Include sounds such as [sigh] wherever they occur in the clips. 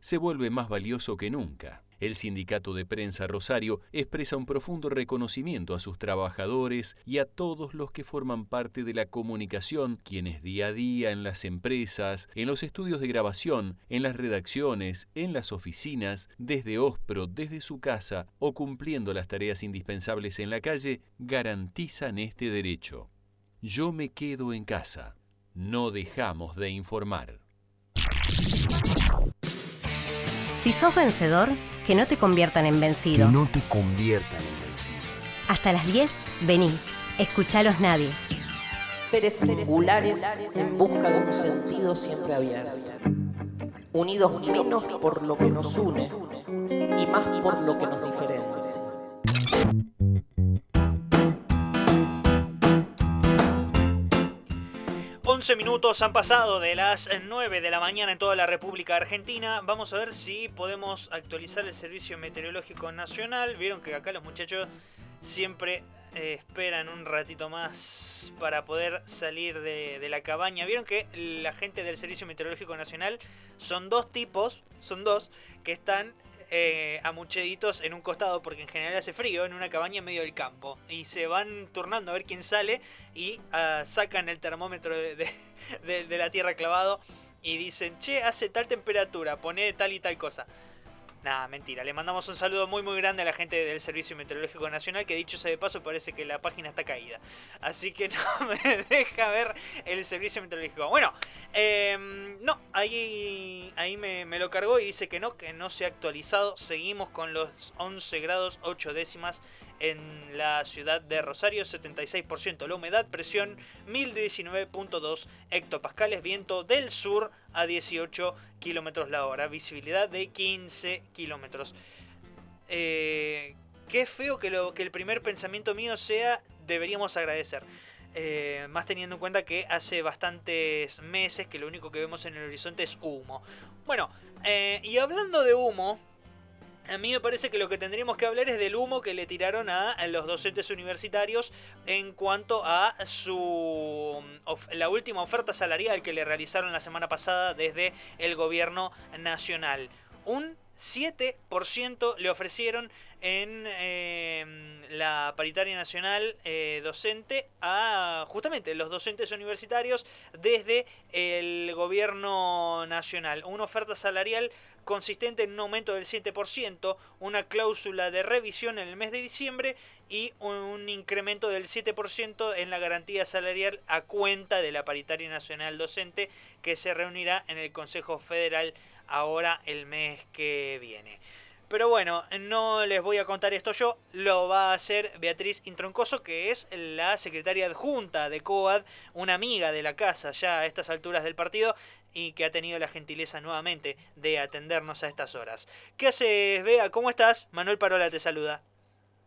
se vuelve más valioso que nunca. El Sindicato de Prensa Rosario expresa un profundo reconocimiento a sus trabajadores y a todos los que forman parte de la comunicación, quienes día a día en las empresas, en los estudios de grabación, en las redacciones, en las oficinas, desde Ospro, desde su casa o cumpliendo las tareas indispensables en la calle, garantizan este derecho. Yo me quedo en casa. No dejamos de informar. Si sos vencedor, que no te conviertan en vencido. Que no te conviertan en vencido. Hasta las 10, vení. Escuchá los nadies. Seres singulares en busca de un sentido siempre abierto. Unidos menos por lo que nos une y más por lo que nos diferencia. 11 minutos han pasado de las 9 de la mañana en toda la República Argentina. Vamos a ver si podemos actualizar el Servicio Meteorológico Nacional. Vieron que acá los muchachos siempre eh, esperan un ratito más para poder salir de, de, la cabaña. Vieron que la gente del Servicio Meteorológico Nacional son dos tipos, son dos, que están eh, amucheditos en un costado porque en general hace frío en una cabaña en medio del campo y se van turnando a ver quién sale y ah, sacan el termómetro de, la tierra clavado y dicen, che, hace tal temperatura, pone tal y tal cosa. Nada, mentira. Le mandamos un saludo muy muy grande a la gente del Servicio Meteorológico Nacional, que dicho sea de paso parece que la página está caída. Así que [laughs] no me deja ver el Servicio Meteorológico. Bueno, em, no, ahí, ahí me, me, lo cargó y dice que no, que no se ha actualizado. Seguimos con los 11 grados 8 décimas en la ciudad de Rosario, 76% la humedad, presión 1019.2 hectopascales, viento del sur a 18 kilómetros la hora, visibilidad de 15 kilómetros. Eh, qué feo que, lo, que el primer pensamiento mío sea deberíamos agradecer. Eh, más teniendo en cuenta que hace bastantes meses que lo único que vemos en el horizonte es humo. Bueno, eh, y hablando de humo, a mí me parece que lo que tendríamos que hablar es del humo que le tiraron a los docentes universitarios en cuanto a su la última oferta salarial que le realizaron la semana pasada desde el gobierno nacional. Un 7% le ofrecieron en em, la paritaria nacional eh, docente a justamente los docentes universitarios desde el gobierno nacional. Una oferta salarial consistente en un aumento del 7%, una cláusula de revisión en el mes de diciembre y un incremento del 7% en la garantía salarial a cuenta de la paritaria nacional docente que se reunirá en el Consejo Federal ahora el mes que viene. Pero bueno, no les voy a contar esto yo, lo va a hacer Beatriz Introncoso, que es la secretaria adjunta de COAD, una amiga de la casa ya a estas alturas del partido y que ha tenido la gentileza nuevamente de atendernos a estas horas. ¿Qué haces, Bea? ¿Cómo estás? Manuel Parola te saluda.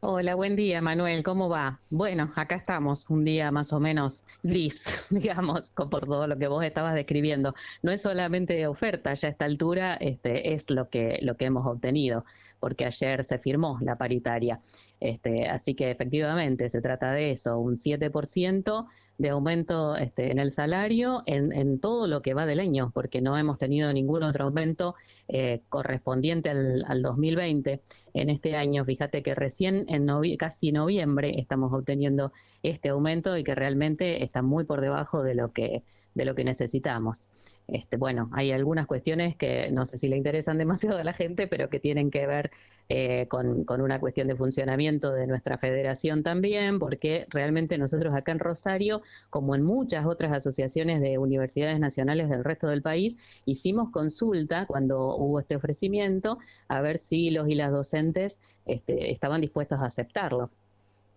Hola, buen día, Manuel. ¿Cómo va? Bueno, acá estamos, un día más o menos gris, [laughs] digamos, por todo lo que vos estabas describiendo. No es solamente oferta, ya a esta altura este, es lo que, lo que hemos obtenido, porque ayer se firmó la paritaria. Este, así que efectivamente se trata de eso, un 7% de aumento este, en el salario en, todo lo que va del año, porque no hemos tenido ningún otro aumento eh, correspondiente al, 2020 en este año. Fíjate que recién en casi noviembre estamos obteniendo este aumento y que realmente está muy por debajo de lo que de lo que necesitamos. Este, bueno, hay algunas cuestiones que no sé si le interesan [laughs] demasiado a la gente, pero que tienen que ver eh, con, con, una cuestión de funcionamiento de nuestra federación también, porque realmente nosotros acá en Rosario, como en muchas otras asociaciones de universidades nacionales del resto del país, hicimos consulta cuando hubo este ofrecimiento a ver si los y las docentes este, estaban dispuestos a aceptarlo.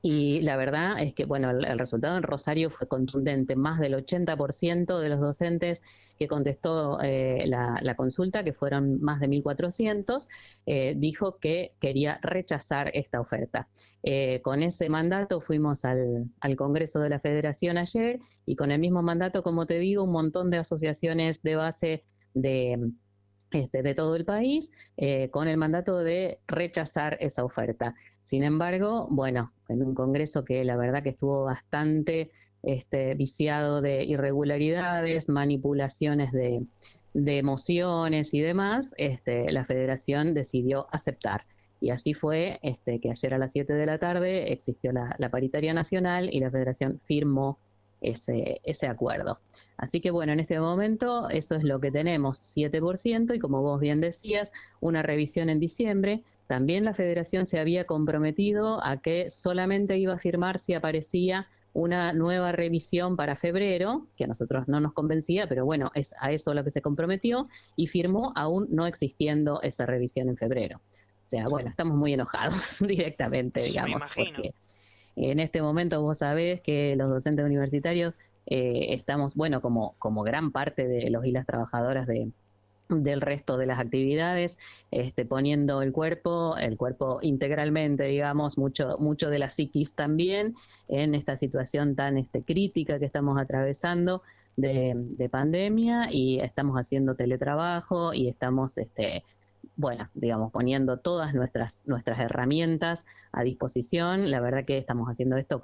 Y la verdad es que, bueno, el, resultado en Rosario fue contundente. Más del 80% de los docentes que contestó eh, la, consulta, que fueron más de 1.400, eh, dijo que quería rechazar esta oferta. Eh, con ese mandato fuimos al, Congreso de la Federación ayer y con el mismo mandato, como te digo, un montón de asociaciones de base de, este, de todo el país, con el mandato de rechazar esa oferta. Sin embargo, bueno, en un Congreso que la verdad que estuvo bastante este, viciado de irregularidades, manipulaciones de, de mociones y demás, este, la federación decidió aceptar. Y así fue este, que ayer a las 7 de la tarde existió la, paritaria nacional y la federación firmó ese, ese acuerdo. Así que bueno, en este momento eso es lo que tenemos, 7% y como vos bien decías, una revisión en diciembre. También la federación se había comprometido a que solamente iba a firmar si aparecía una nueva revisión para febrero, que a nosotros no nos convencía, pero bueno, es a eso lo que se comprometió y firmó aún no existiendo esa revisión en febrero. O sea, bueno, estamos muy enojados [laughs] directamente, digamos, porque en este momento vos sabés que los docentes universitarios eh, estamos, bueno, como, como gran parte de los y las trabajadoras de, del resto de las actividades, este, poniendo el cuerpo, el cuerpo integralmente, digamos, mucho, mucho de la psiquis también en esta situación tan este, crítica que estamos atravesando de, de pandemia y estamos haciendo teletrabajo y estamos este, bueno, digamos, poniendo todas nuestras, nuestras herramientas a disposición. La verdad que estamos haciendo esto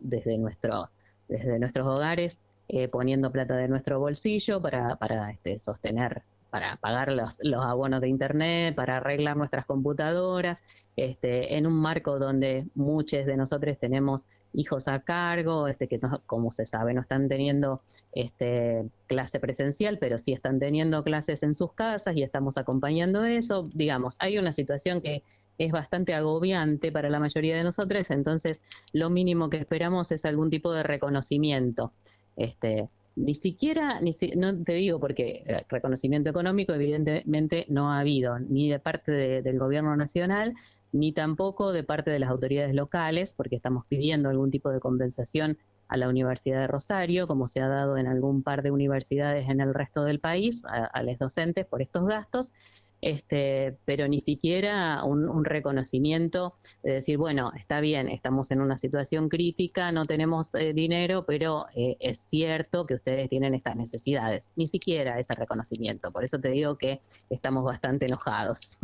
desde, nuestro, desde nuestros hogares, eh, poniendo plata de nuestro bolsillo para, para este, sostener para pagar los, los, abonos de internet, para arreglar nuestras computadoras, este, en un marco donde muchos de nosotros tenemos hijos a cargo, este, que como se sabe no están teniendo este, clase presencial, pero sí están teniendo clases en sus casas y estamos acompañando eso. Digamos, hay una situación que es bastante agobiante para la mayoría de nosotros, entonces lo mínimo que esperamos es algún tipo de reconocimiento. Este, ni siquiera, ni no te digo porque eh, reconocimiento económico evidentemente no ha habido, ni de parte del gobierno nacional, ni tampoco de parte de las autoridades locales, porque estamos pidiendo algún tipo de compensación a la Universidad de Rosario, como se ha dado en algún par de universidades en el resto del país, a los docentes por estos gastos, este, pero ni siquiera un, reconocimiento de decir, bueno, está bien, estamos en una situación crítica, no tenemos eh, dinero, pero eh, es cierto que ustedes tienen estas necesidades. Ni siquiera ese reconocimiento. Por eso te digo que estamos bastante enojados.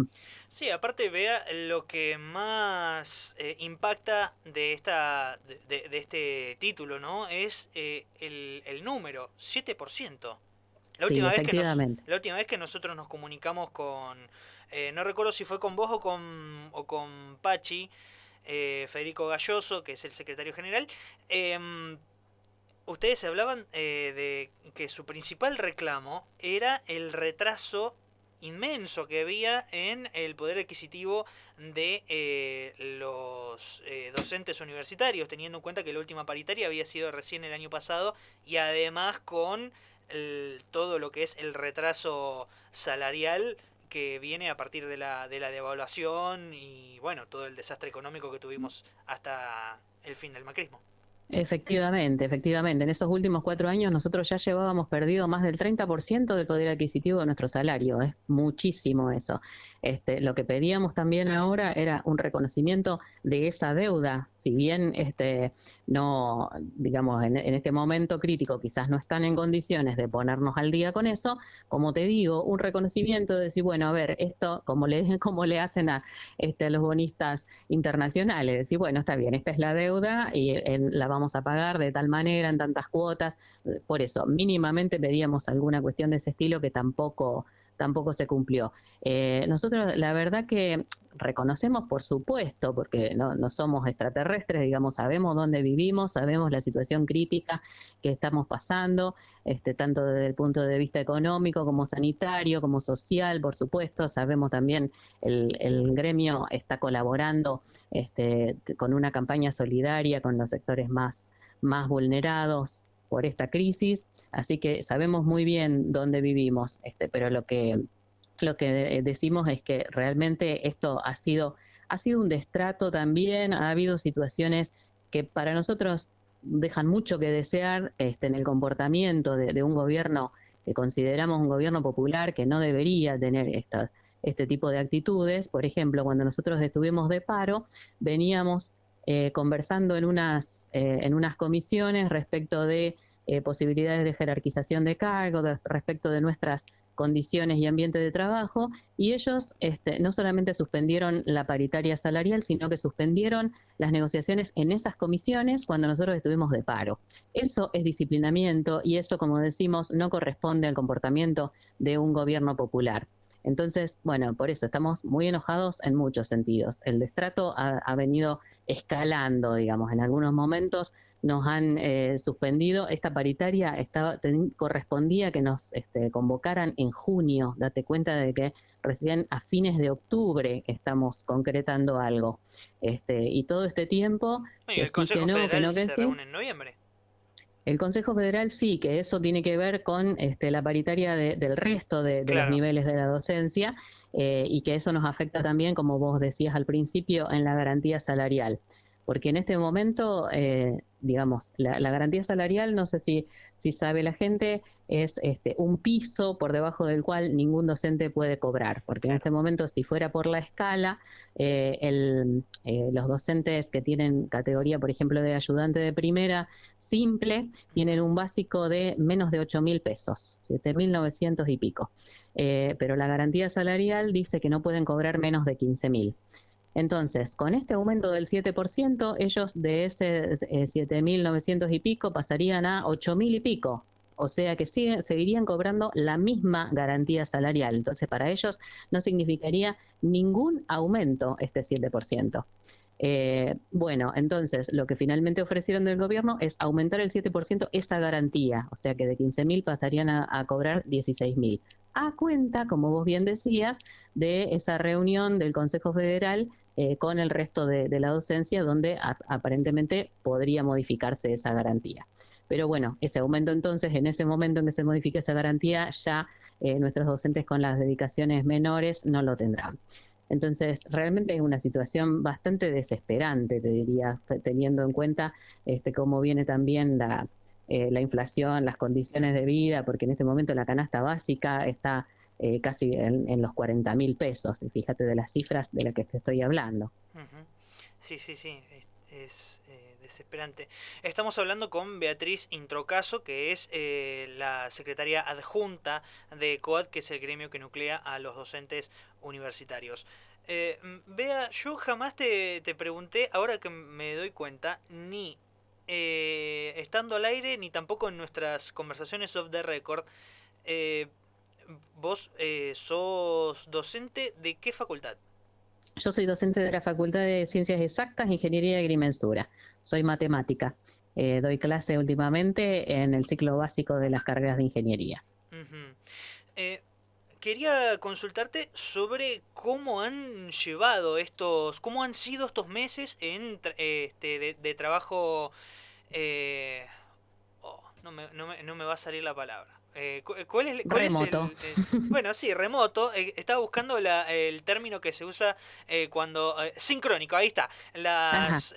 Sí, aparte vea lo que más eh, impacta de esta de, este título, ¿no? Es el, el número, 7%. La última, vez que la última vez que nosotros nos comunicamos con, eh, no recuerdo si fue con vos o con, o con Pachi, eh, Federico Galloso, que es el secretario general, em, ustedes hablaban eh, de que su principal reclamo era el retraso inmenso que había en el poder adquisitivo de los docentes universitarios, teniendo en cuenta que la última paritaria había sido recién el año pasado y además con todo lo que es el retraso salarial que viene a partir de la, de la devaluación y bueno, todo el desastre económico que tuvimos hasta el fin del macrismo. Efectivamente, efectivamente. En esos últimos cuatro años nosotros ya llevábamos perdido más del 30% del poder adquisitivo de nuestro salario. Es muchísimo eso. Este, lo que pedíamos también ahora era un reconocimiento de esa deuda. Si bien este, no, digamos, en, este momento crítico quizás no están en condiciones de ponernos al día con eso, como te digo, un reconocimiento de decir, bueno, a ver, esto como le, [laughs] como le hacen a, este, los bonistas internacionales, decir, bueno, está bien, esta es la deuda y en, la vamos a pagar de tal manera, en tantas cuotas. Por eso, mínimamente pedíamos alguna cuestión de ese estilo que tampoco tampoco se cumplió. Eh, nosotros la verdad que reconocemos, por supuesto, porque no, somos extraterrestres, digamos, sabemos dónde vivimos, sabemos la situación crítica que estamos pasando, este, tanto desde el punto de vista económico como sanitario, como social, por supuesto, sabemos también el, el gremio está colaborando este, con una campaña solidaria con los sectores más, más vulnerados, por esta crisis, así que sabemos muy bien dónde vivimos, este, pero lo que, lo que decimos es que realmente esto ha sido, ha sido un destrato también, ha habido situaciones que para nosotros dejan mucho que desear este, en el comportamiento de, un gobierno que consideramos un gobierno popular que no debería tener esta, este tipo de actitudes. Por ejemplo, cuando nosotros estuvimos de paro, veníamos eh, conversando en unas, eh, en unas comisiones respecto de eh, posibilidades de jerarquización de cargo, respecto de nuestras condiciones y ambiente de trabajo, y ellos este, no solamente suspendieron la paritaria salarial, sino que suspendieron las negociaciones en esas comisiones cuando nosotros estuvimos de paro. Eso es disciplinamiento y eso, como decimos, no corresponde al comportamiento de un gobierno popular. Entonces, bueno, por eso estamos muy enojados en muchos sentidos. El destrato ha venido escalando, digamos, en algunos momentos nos han eh, suspendido. Esta paritaria estaba, correspondía que nos este, convocaran en junio. Date cuenta de que recién a fines de octubre estamos concretando algo. Este, y todo este tiempo, que sí, que no, que no, que sí. en noviembre. El Consejo Federal sí, que eso tiene que ver con este, la paritaria del resto de, los niveles de la docencia eh, y que eso nos afecta también, como vos decías al principio, en la garantía salarial. Porque en este momento, eh, digamos, la, garantía salarial, no sé si, si sabe la gente, es este, un piso por debajo del cual ningún docente puede cobrar, porque en este momento, si fuera por la escala, eh, eh, los docentes que tienen categoría, por ejemplo, de ayudante de primera simple, tienen un básico de menos de 8 mil pesos, 7 mil 900 y pico. pero la garantía salarial dice que no pueden cobrar menos de 15 mil. Entonces, con este aumento del 7%, ellos de ese 7.900 eh, y pico pasarían a 8.000 y pico. O sea que seguirían cobrando la misma garantía salarial. Entonces, para ellos no significaría ningún aumento este 7%. Eh, bueno, entonces lo que finalmente ofrecieron del gobierno es aumentar el 7% esa garantía, o sea que de 15.000 pasarían a, a cobrar 16.000 a cuenta, como vos bien decías, de esa reunión del Consejo Federal eh, con el resto de, la docencia, donde aparentemente podría modificarse esa garantía. Pero bueno, ese aumento entonces, en ese momento en que se modifique esa garantía, ya eh, nuestros docentes con las dedicaciones menores no lo tendrán. Entonces, realmente es una situación bastante desesperante, te diría, teniendo en cuenta este, cómo viene también la, eh, la inflación, las condiciones de vida, porque en este momento la canasta básica está eh, casi en, los 40 mil pesos, fíjate de las cifras de las que te estoy hablando. Sí, sí, sí, es, eh, desesperante. Estamos hablando con Beatriz Introcaso, que es la secretaria adjunta de COAD, que es el gremio que nuclea a los docentes universitarios. Eh, Bea, yo jamás te, te pregunté, ahora que me doy cuenta, ni eh, estando al aire ni tampoco en nuestras conversaciones off the record. Eh, ¿Vos eh, sos docente de qué facultad? Yo soy docente de la Facultad de Ciencias Exactas, Ingeniería y Agrimensura. Soy matemática. doy clase últimamente en el ciclo básico de las carreras de ingeniería. quería consultarte sobre cómo han llevado estos, cómo han sido estos meses en, este, de, trabajo eh, oh, no, me, va a salir la palabra. Eh, ¿Cuál es, remoto. bueno, sí, remoto. Eh, estaba buscando la, el término que se usa eh, cuando... sincrónico, ahí está. Las,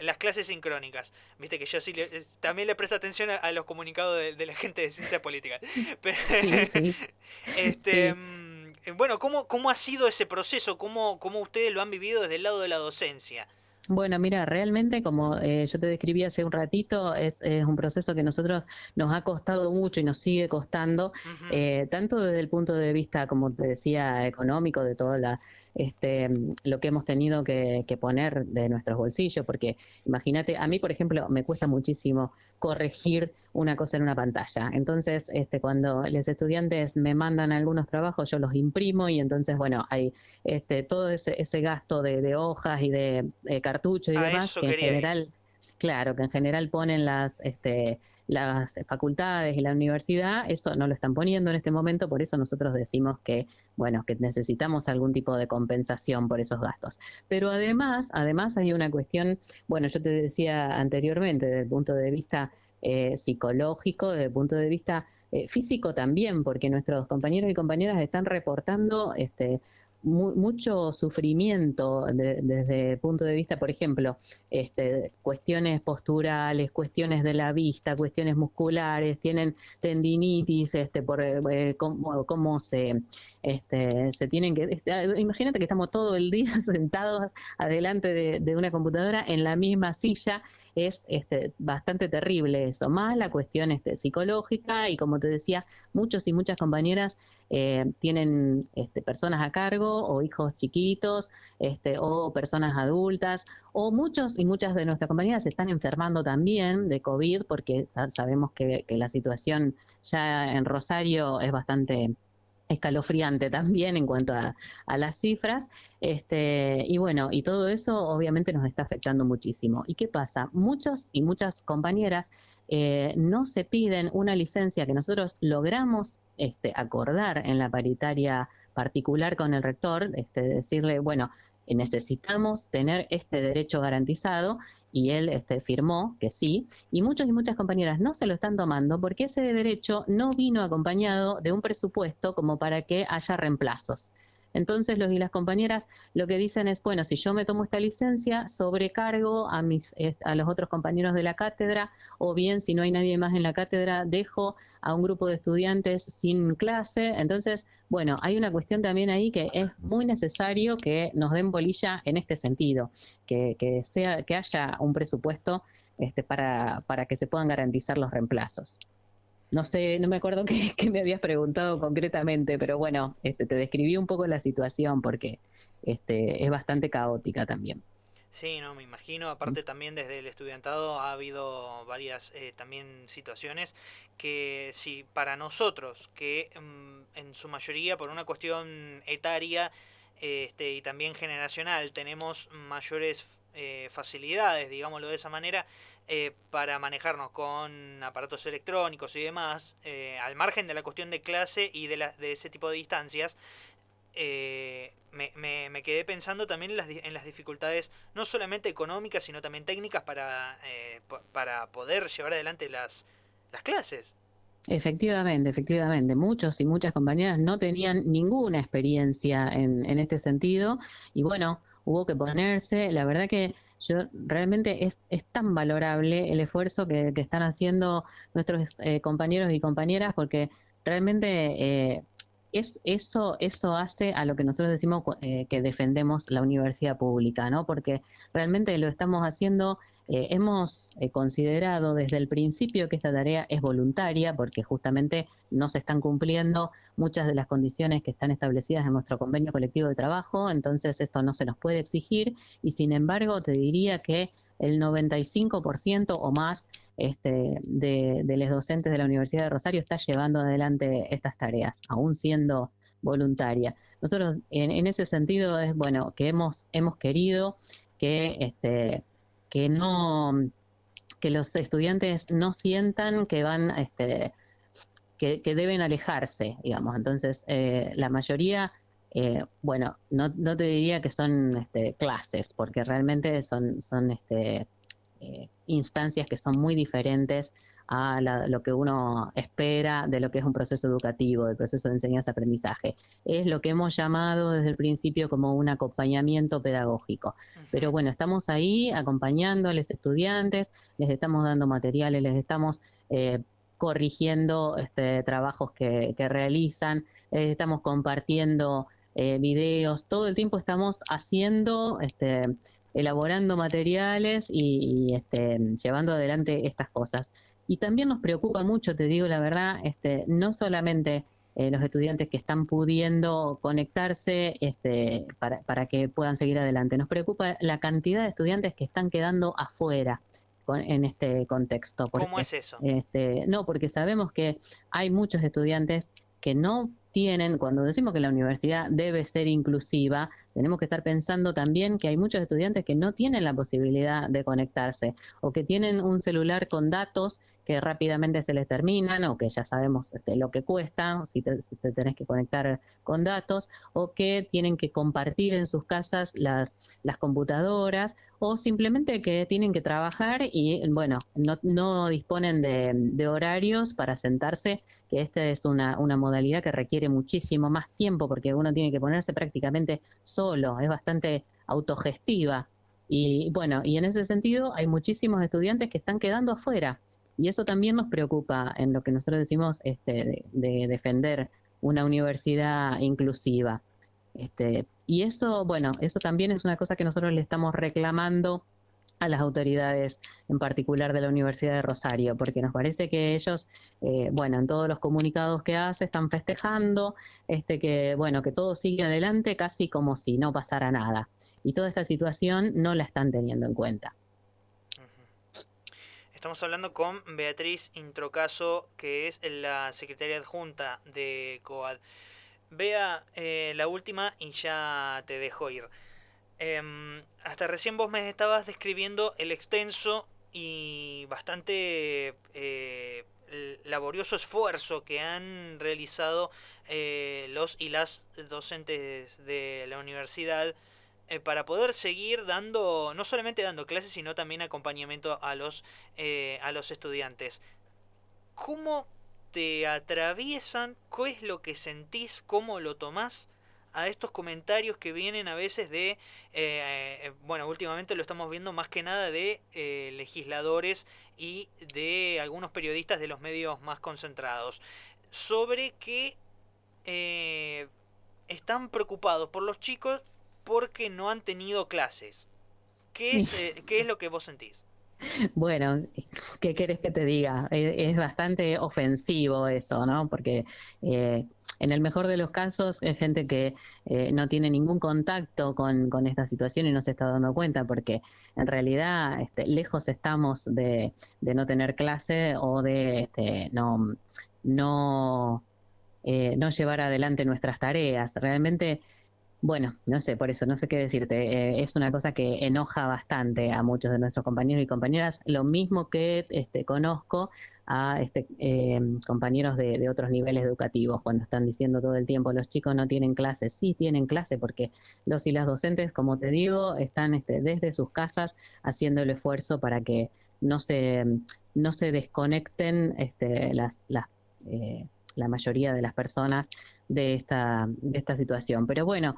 las clases sincrónicas. Viste que yo sí también le presto atención a, los comunicados de, la gente de ciencia política. [laughs] este, mm, Bueno, ¿cómo, ¿cómo ha sido ese proceso? ¿Cómo, ¿Cómo ustedes lo han vivido desde el lado de la docencia? Bueno, mira, realmente como eh, yo te describí hace un ratito, es, un proceso que nosotros nos ha costado mucho y nos sigue costando, eh, tanto desde el punto de vista, como te decía, económico, de todo la, este, lo que hemos tenido que, poner de nuestros bolsillos, porque imagínate, a mí, por ejemplo, me cuesta muchísimo corregir una cosa en una pantalla. Entonces, este, cuando los estudiantes me mandan algunos trabajos, yo los imprimo y entonces, bueno, hay este, todo ese, ese gasto de, hojas y de eh, cartucho y demás, que en general, claro, que en general ponen las, este, las facultades y la universidad, eso no lo están poniendo en este momento, por eso nosotros decimos que, bueno, que necesitamos algún tipo de compensación por esos gastos. Pero además, además hay una cuestión, bueno, yo te decía anteriormente, desde el punto de vista eh, psicológico, desde el punto de vista eh, físico también, porque nuestros compañeros y compañeras están reportando este, mucho sufrimiento desde el punto de vista, por ejemplo, este, cuestiones posturales, cuestiones de la vista, cuestiones musculares, tienen tendinitis, este, por eh, cómo, se, este, se tienen que... Este, ah, imagínate que estamos todo el día [laughs] sentados adelante de, una computadora en la misma silla, es este, bastante terrible eso, más la cuestión este, psicológica y como te decía, muchos y muchas compañeras eh, tienen este, personas a cargo o hijos chiquitos este, o personas adultas o muchos y muchas de nuestras compañeras se están enfermando también de COVID porque sabemos que, la situación ya en Rosario es bastante escalofriante también en cuanto a, las cifras. Este, y bueno, y todo eso obviamente nos está afectando muchísimo. ¿Y qué pasa? Muchos y muchas compañeras eh, no se piden una licencia que nosotros logramos este, acordar en la paritaria particular con el rector, este, decirle, bueno, necesitamos tener este derecho garantizado y él este, firmó que sí, y muchos y muchas compañeras no se lo están tomando porque ese derecho no vino acompañado de un presupuesto como para que haya reemplazos. Entonces los y las compañeras lo que dicen es, bueno, si yo me tomo esta licencia, sobrecargo a, mis, a los otros compañeros de la cátedra, o bien si no hay nadie más en la cátedra, dejo a un grupo de estudiantes sin clase. Entonces, bueno, hay una cuestión también ahí que es muy necesario que nos den bolilla en este sentido, que, que sea, que haya un presupuesto este, para, para que se puedan garantizar los reemplazos. No sé, no me acuerdo [laughs] qué, me habías preguntado concretamente, pero bueno, este, te describí un poco la situación porque este, es bastante caótica también. Sí, no, me imagino. Aparte también desde el estudiantado ha habido varias eh, también situaciones que si para nosotros, que mm, en su mayoría por una cuestión etaria este, y también generacional tenemos mayores eh, facilidades, digámoslo de esa manera, eh, para manejarnos con aparatos electrónicos y demás, eh, al margen de la cuestión de clase y de, la, de ese tipo de distancias, eh, me, me, quedé pensando también en las, en las, dificultades, no solamente económicas, sino también técnicas para, para poder llevar adelante las, las clases. Efectivamente, efectivamente. Muchos y muchas compañeras no tenían ninguna experiencia en, en este sentido y bueno, hubo que ponerse. La verdad que yo realmente es, es tan valorable el esfuerzo que, que están haciendo nuestros eh, compañeros y compañeras porque realmente eh, es, eso, eso hace a lo que nosotros decimos eh, que defendemos la universidad pública, ¿no? Porque realmente lo estamos haciendo eh, hemos eh, considerado desde el principio que esta tarea es voluntaria porque justamente no se están cumpliendo muchas de las condiciones que están establecidas en nuestro convenio colectivo de trabajo, entonces esto no se nos puede exigir y sin embargo te diría que el 95% o más este, de, los docentes de la Universidad de Rosario está llevando adelante estas tareas, aún siendo voluntaria. Nosotros en, ese sentido es bueno que hemos, hemos querido que este, que no que los estudiantes no sientan que van este que, deben alejarse digamos. Entonces eh, la mayoría eh, bueno no, no, te diría que son este, clases porque realmente son son este eh, instancias que son muy diferentes a lo que uno espera de lo que es un proceso educativo, del proceso de enseñanza-aprendizaje. Es lo que hemos llamado desde el principio como un acompañamiento pedagógico. Pero bueno, estamos ahí acompañando a los estudiantes, les estamos dando materiales, les estamos eh, corrigiendo este, trabajos que, realizan, les estamos compartiendo eh, videos, todo el tiempo estamos haciendo este, elaborando materiales y, este, llevando adelante estas cosas. Y también nos preocupa mucho, te digo la verdad, este, no solamente eh, los estudiantes que están pudiendo conectarse este, para, para, que puedan seguir adelante, nos preocupa la cantidad de estudiantes que están quedando afuera en este contexto. ¿Cómo es eso? Este, no, porque sabemos que hay muchos estudiantes que no tienen, cuando decimos que la universidad debe ser inclusiva, tenemos que estar pensando también que hay muchos estudiantes que no tienen la posibilidad de conectarse o que tienen un celular con datos que rápidamente se les terminan o que ya sabemos este, lo que cuesta si te, tenés que conectar con datos o que tienen que compartir en sus casas las, las computadoras o simplemente que tienen que trabajar y bueno, no, no disponen de, de horarios para sentarse, que esta es una, una modalidad que requiere muchísimo más tiempo porque uno tiene que ponerse prácticamente es bastante autogestiva. Y bueno, y en ese sentido hay muchísimos estudiantes que están quedando afuera. Y eso también nos preocupa en lo que nosotros decimos este, de, defender una universidad inclusiva. Este, y eso, bueno, eso también es una cosa que nosotros le estamos reclamando a las autoridades, en particular de la Universidad de Rosario, porque nos parece que ellos, eh, bueno, en todos los comunicados que hace están festejando, este que, bueno, que todo sigue adelante casi como si no pasara nada. Y toda esta situación no la están teniendo en cuenta. Estamos hablando con Beatriz Introcaso, que es la secretaria adjunta de COAD. Vea eh, la última y ya te dejo ir. Em, hasta recién vos me estabas describiendo el extenso y bastante eh, laborioso esfuerzo que han realizado eh, los y las docentes de la universidad eh, para poder seguir dando, no solamente dando clases, sino también acompañamiento a los, a los estudiantes. ¿Cómo te atraviesan? ¿Qué es lo que sentís? ¿Cómo lo tomás? A estos comentarios que vienen a veces de, eh, eh, bueno, últimamente lo estamos viendo más que nada de eh, legisladores y de algunos periodistas de los medios más concentrados, sobre que están preocupados por los chicos porque no han tenido clases. ¿Qué es, ¿qué es lo que vos sentís? Bueno, ¿qué querés que te diga? Es, bastante ofensivo eso, ¿no? Porque eh, en el mejor de los casos es gente que eh, no tiene ningún contacto con, con, esta situación y no se está dando cuenta, porque en realidad este, lejos estamos de, de, no tener clase o de este, no, no, eh, no llevar adelante nuestras tareas. Realmente bueno, no sé, por eso no sé qué decirte. Eh, es una cosa que enoja bastante a muchos de nuestros compañeros y compañeras. Lo mismo que este, conozco a este, em, compañeros de, otros niveles educativos cuando están diciendo todo el tiempo los chicos no tienen clase. Sí, tienen clase porque los y las docentes, como te digo, están este, desde sus casas haciendo el esfuerzo para que no se, no se desconecten este, las, las eh, la mayoría de las personas de esta, de esta situación. Pero bueno,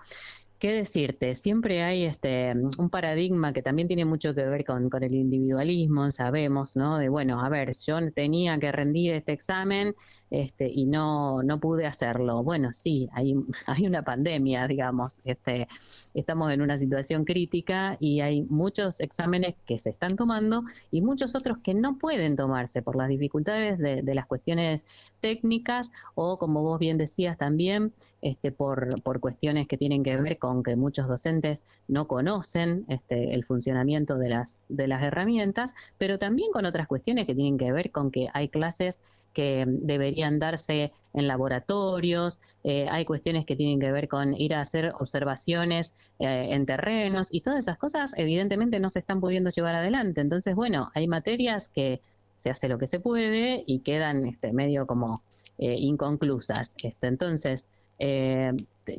¿qué decirte? Siempre hay este un paradigma que también tiene mucho que ver con, con, el individualismo, sabemos, ¿no? De bueno, a ver, yo tenía que rendir este examen este, y no, no pude hacerlo. Bueno, sí, hay, [laughs] hay una pandemia, digamos, este, estamos en una situación crítica y hay muchos exámenes que se están tomando y muchos otros que no pueden tomarse por las dificultades de, las cuestiones técnicas o, como vos bien decías también, este, por, por cuestiones que tienen que ver con que muchos docentes no conocen este, el funcionamiento de las, de las herramientas, pero también con otras cuestiones que tienen que ver con que hay clases que deberían darse en laboratorios, eh, hay cuestiones que tienen que ver con ir a hacer observaciones eh, en terrenos y todas esas cosas evidentemente no se están pudiendo llevar adelante. Entonces, bueno, hay materias que se hace lo que se puede y quedan este, medio como eh, inconclusas. Este, entonces,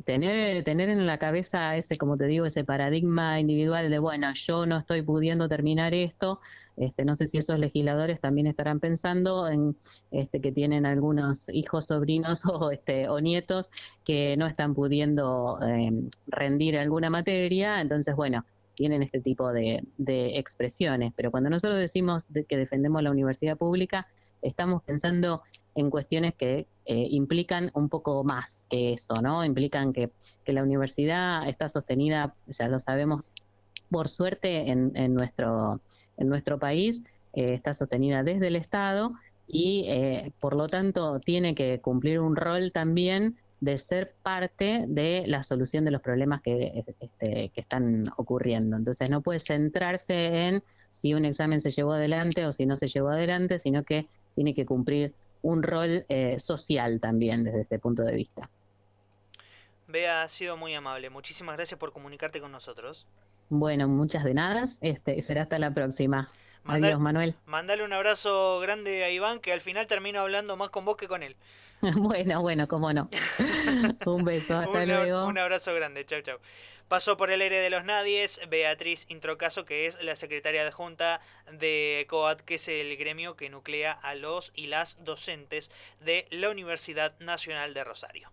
tener, tener en la cabeza ese, como te digo, ese paradigma individual de, bueno, yo no estoy pudiendo terminar esto, este, no sé si esos legisladores también estarán pensando en este, que tienen algunos hijos, sobrinos [laughs] o, este, o nietos que no están pudiendo em, rendir alguna materia, entonces, bueno, tienen este tipo de, expresiones. Pero cuando nosotros decimos que defendemos la universidad pública, estamos pensando en cuestiones que eh, implican un poco más que eso, ¿no? Implican que, la universidad está sostenida, ya lo sabemos, por suerte en, en nuestro en nuestro país eh, está sostenida desde el Estado y eh, por lo tanto tiene que cumplir un rol también de ser parte de la solución de los problemas que, este, que están ocurriendo. Entonces no puede centrarse en si un examen se llevó adelante o si no se llevó adelante, sino que tiene que cumplir un rol eh, social también desde este punto de vista. Bea, ha sido muy amable. Muchísimas gracias por comunicarte con nosotros. Bueno, muchas de nada. Este, será hasta la próxima. Adiós, Manuel. Mandale un abrazo grande a Iván, que al final termino hablando más con vos que con él. [laughs] bueno, bueno, cómo no. [laughs] un beso, hasta luego. Un abrazo grande, chau, chau. Pasó por el aire de los nadies Beatriz Introcaso, que es la secretaria adjunta de COAT, que es el gremio que nuclea a los y las docentes de la Universidad Nacional de Rosario.